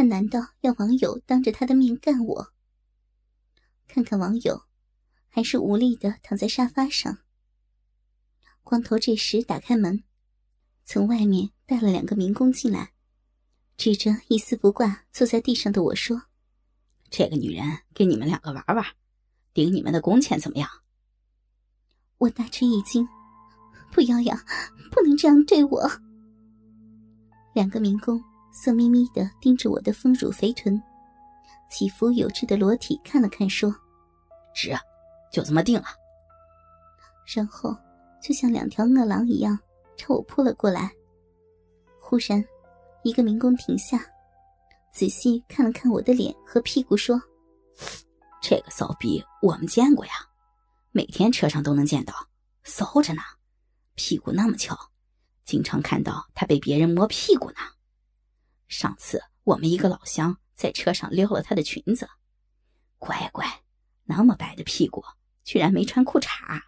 他难道要网友当着他的面干我？看看网友，还是无力的躺在沙发上。光头这时打开门，从外面带了两个民工进来，指着一丝不挂坐在地上的我说：“这个女人给你们两个玩玩，顶你们的工钱怎么样？”我大吃一惊：“不要呀，不能这样对我！”两个民工色眯眯的盯着我的丰乳肥臀。起伏有致的裸体看了看，说：“值，就这么定了。”然后就像两条饿狼一样朝我扑了过来。忽然，一个民工停下，仔细看了看我的脸和屁股，说：“这个骚逼我们见过呀，每天车上都能见到，骚着呢，屁股那么翘，经常看到他被别人摸屁股呢。上次我们一个老乡。”在车上撩了她的裙子，乖乖，那么白的屁股，居然没穿裤衩。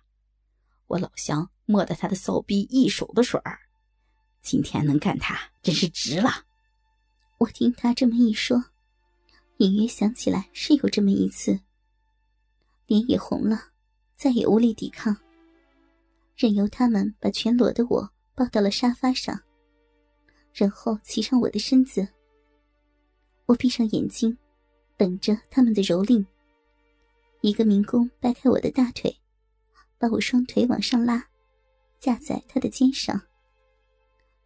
我老乡摸得他的骚逼一手的水儿，今天能干他真是值了。我听他这么一说，隐约想起来是有这么一次，脸也红了，再也无力抵抗，任由他们把全裸的我抱到了沙发上，然后骑上我的身子。我闭上眼睛，等着他们的蹂躏。一个民工掰开我的大腿，把我双腿往上拉，架在他的肩上，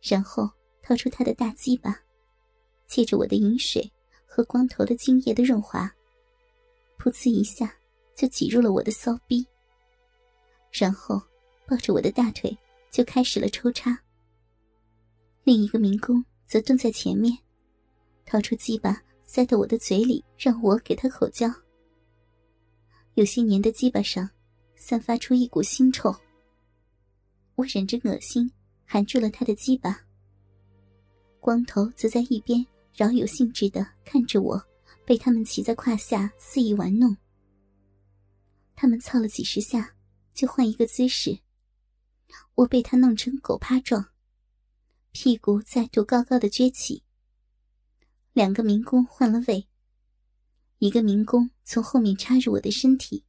然后掏出他的大鸡巴，借着我的饮水和光头的精液的润滑，噗呲一下就挤入了我的骚逼。然后抱着我的大腿就开始了抽插。另一个民工则蹲在前面。掏出鸡巴塞到我的嘴里，让我给他口交。有些年的鸡巴上散发出一股腥臭，我忍着恶心，含住了他的鸡巴。光头则在一边饶有兴致的看着我被他们骑在胯下肆意玩弄。他们操了几十下，就换一个姿势，我被他弄成狗趴状，屁股再度高高的撅起。两个民工换了位，一个民工从后面插入我的身体，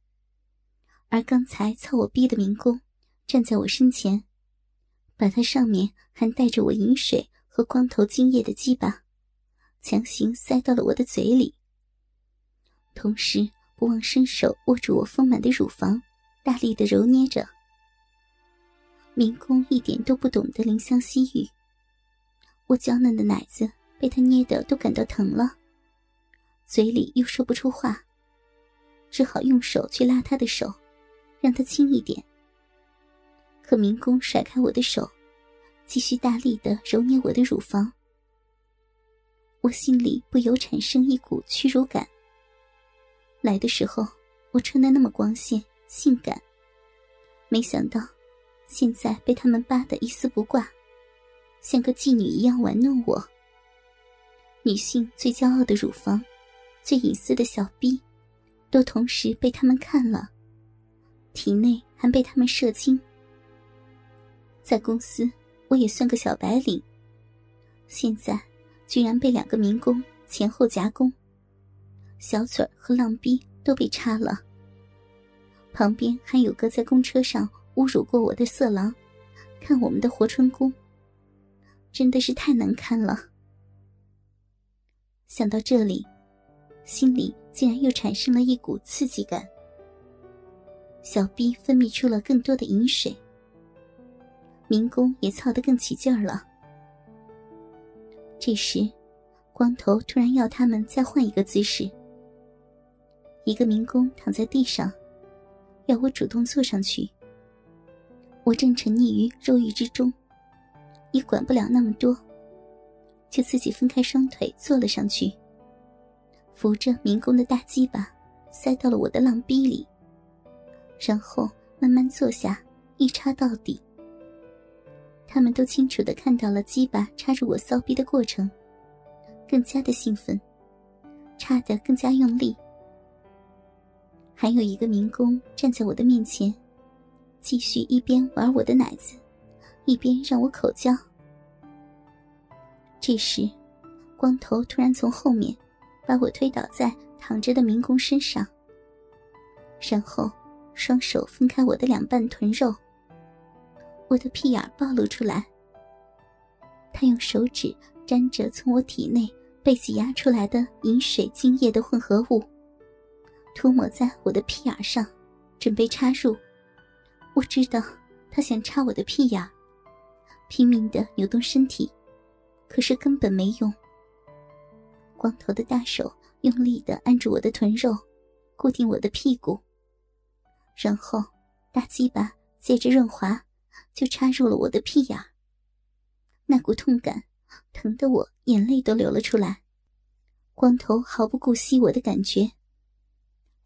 而刚才操我逼的民工站在我身前，把他上面还带着我饮水和光头精液的鸡巴强行塞到了我的嘴里，同时不忘伸手握住我丰满的乳房，大力的揉捏着。民工一点都不懂得怜香惜玉，我娇嫩的奶子。被他捏的都感到疼了，嘴里又说不出话，只好用手去拉他的手，让他轻一点。可民工甩开我的手，继续大力的揉捏我的乳房。我心里不由产生一股屈辱感。来的时候我穿的那么光鲜性感，没想到现在被他们扒得一丝不挂，像个妓女一样玩弄我。女性最骄傲的乳房，最隐私的小臂，都同时被他们看了，体内还被他们射精。在公司，我也算个小白领，现在居然被两个民工前后夹攻，小嘴和浪逼都被插了。旁边还有个在公车上侮辱过我的色狼，看我们的活春宫，真的是太难看了。想到这里，心里竟然又产生了一股刺激感。小逼分泌出了更多的饮水，民工也操得更起劲儿了。这时，光头突然要他们再换一个姿势。一个民工躺在地上，要我主动坐上去。我正沉溺于肉欲之中，也管不了那么多。就自己分开双腿坐了上去，扶着民工的大鸡巴塞到了我的浪逼里，然后慢慢坐下，一插到底。他们都清楚的看到了鸡巴插入我骚逼的过程，更加的兴奋，插得更加用力。还有一个民工站在我的面前，继续一边玩我的奶子，一边让我口交。这时，光头突然从后面把我推倒在躺着的民工身上，然后双手分开我的两半臀肉，我的屁眼暴露出来。他用手指沾着从我体内被挤压出来的饮水精液的混合物，涂抹在我的屁眼上，准备插入。我知道他想插我的屁眼，拼命的扭动身体，可是根本没用。光头的大手用力的按住我的臀肉，固定我的屁股，然后大鸡巴借着润滑，就插入了我的屁眼。那股痛感，疼得我眼泪都流了出来。光头毫不顾惜我的感觉，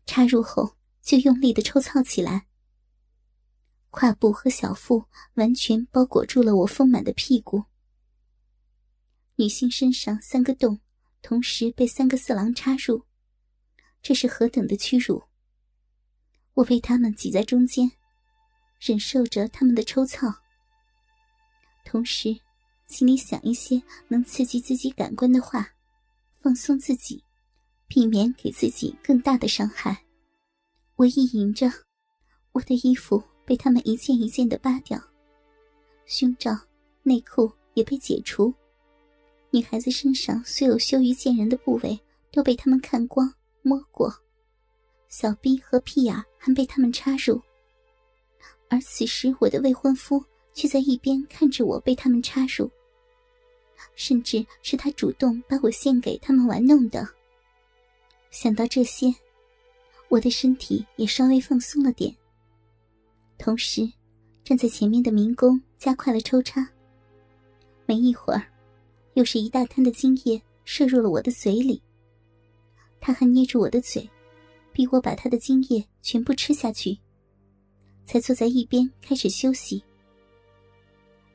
插入后就用力的抽操起来。胯部和小腹完全包裹住了我丰满的屁股。女性身上三个洞，同时被三个色狼插入，这是何等的屈辱！我被他们挤在中间，忍受着他们的抽操，同时。心里想一些能刺激自己感官的话，放松自己，避免给自己更大的伤害。我意淫着，我的衣服被他们一件一件的扒掉，胸罩、内裤也被解除，女孩子身上所有羞于见人的部位都被他们看光、摸过，小臂和屁眼还被他们插入。而此时，我的未婚夫却在一边看着我被他们插入。甚至是他主动把我献给他们玩弄的。想到这些，我的身体也稍微放松了点。同时，站在前面的民工加快了抽插。没一会儿，又是一大滩的精液射入了我的嘴里。他还捏住我的嘴，逼我把他的精液全部吃下去，才坐在一边开始休息。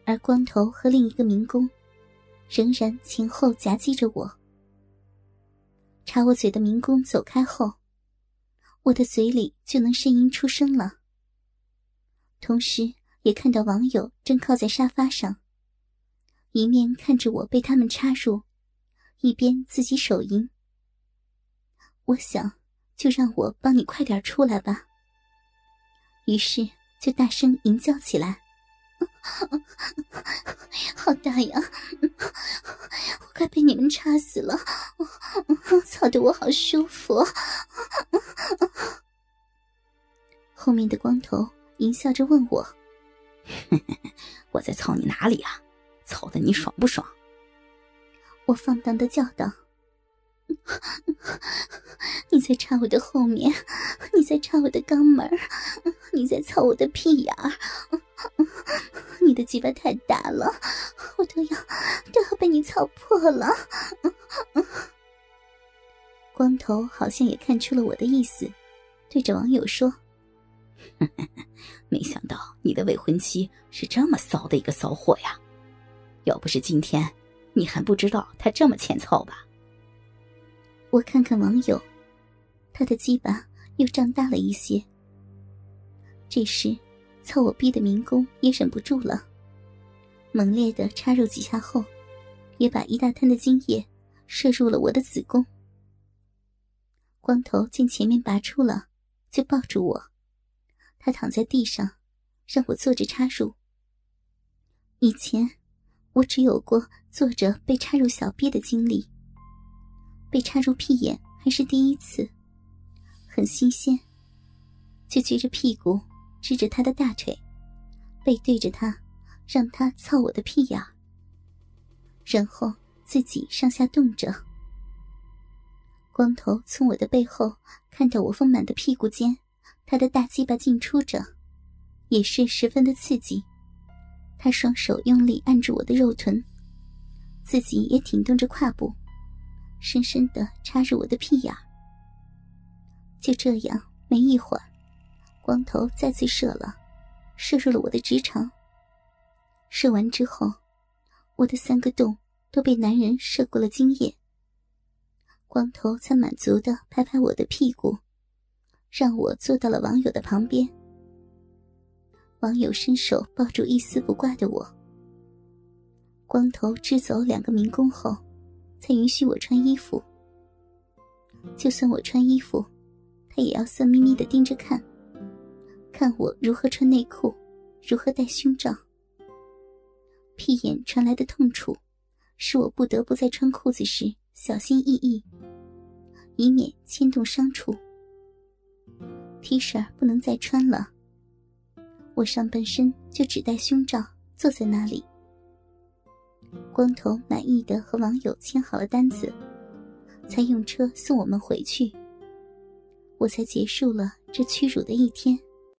而光头和另一个民工。仍然前后夹击着我。插我嘴的民工走开后，我的嘴里就能呻吟出声了。同时，也看到网友正靠在沙发上，一面看着我被他们插入，一边自己手淫。我想，就让我帮你快点出来吧。于是，就大声吟叫起来。好大呀！我快被你们插死了，操得我好舒服。后面的光头淫笑着问我：“ 我在操你哪里啊？操的你爽不爽？”我放荡的叫道。你在插我的后面，你在插我的肛门，你在操我的屁眼儿，你的鸡巴太大了，我都要都要被你操破了。光头好像也看出了我的意思，对着网友说：“ 没想到你的未婚妻是这么骚的一个骚货呀！要不是今天，你还不知道她这么欠操吧？”我看看网友，他的鸡巴又胀大了一些。这时，操我逼的民工也忍不住了，猛烈的插入几下后，也把一大滩的精液射入了我的子宫。光头见前面拔出了，就抱住我，他躺在地上，让我坐着插入。以前，我只有过坐着被插入小臂的经历。被插入屁眼还是第一次，很新鲜，就撅着屁股支着他的大腿，背对着他，让他操我的屁眼，然后自己上下动着。光头从我的背后看到我丰满的屁股间，他的大鸡巴进出着，也是十分的刺激。他双手用力按住我的肉臀，自己也挺动着胯部。深深的插入我的屁眼就这样，没一会儿，光头再次射了，射入了我的直肠。射完之后，我的三个洞都被男人射过了精液。光头才满足的拍拍我的屁股，让我坐到了网友的旁边。网友伸手抱住一丝不挂的我。光头支走两个民工后。才允许我穿衣服。就算我穿衣服，他也要色眯眯的盯着看，看我如何穿内裤，如何戴胸罩。屁眼传来的痛楚，使我不得不在穿裤子时小心翼翼，以免牵动伤处。T 恤不能再穿了，我上半身就只戴胸罩，坐在那里。光头满意的和网友签好了单子，才用车送我们回去。我才结束了这屈辱的一天。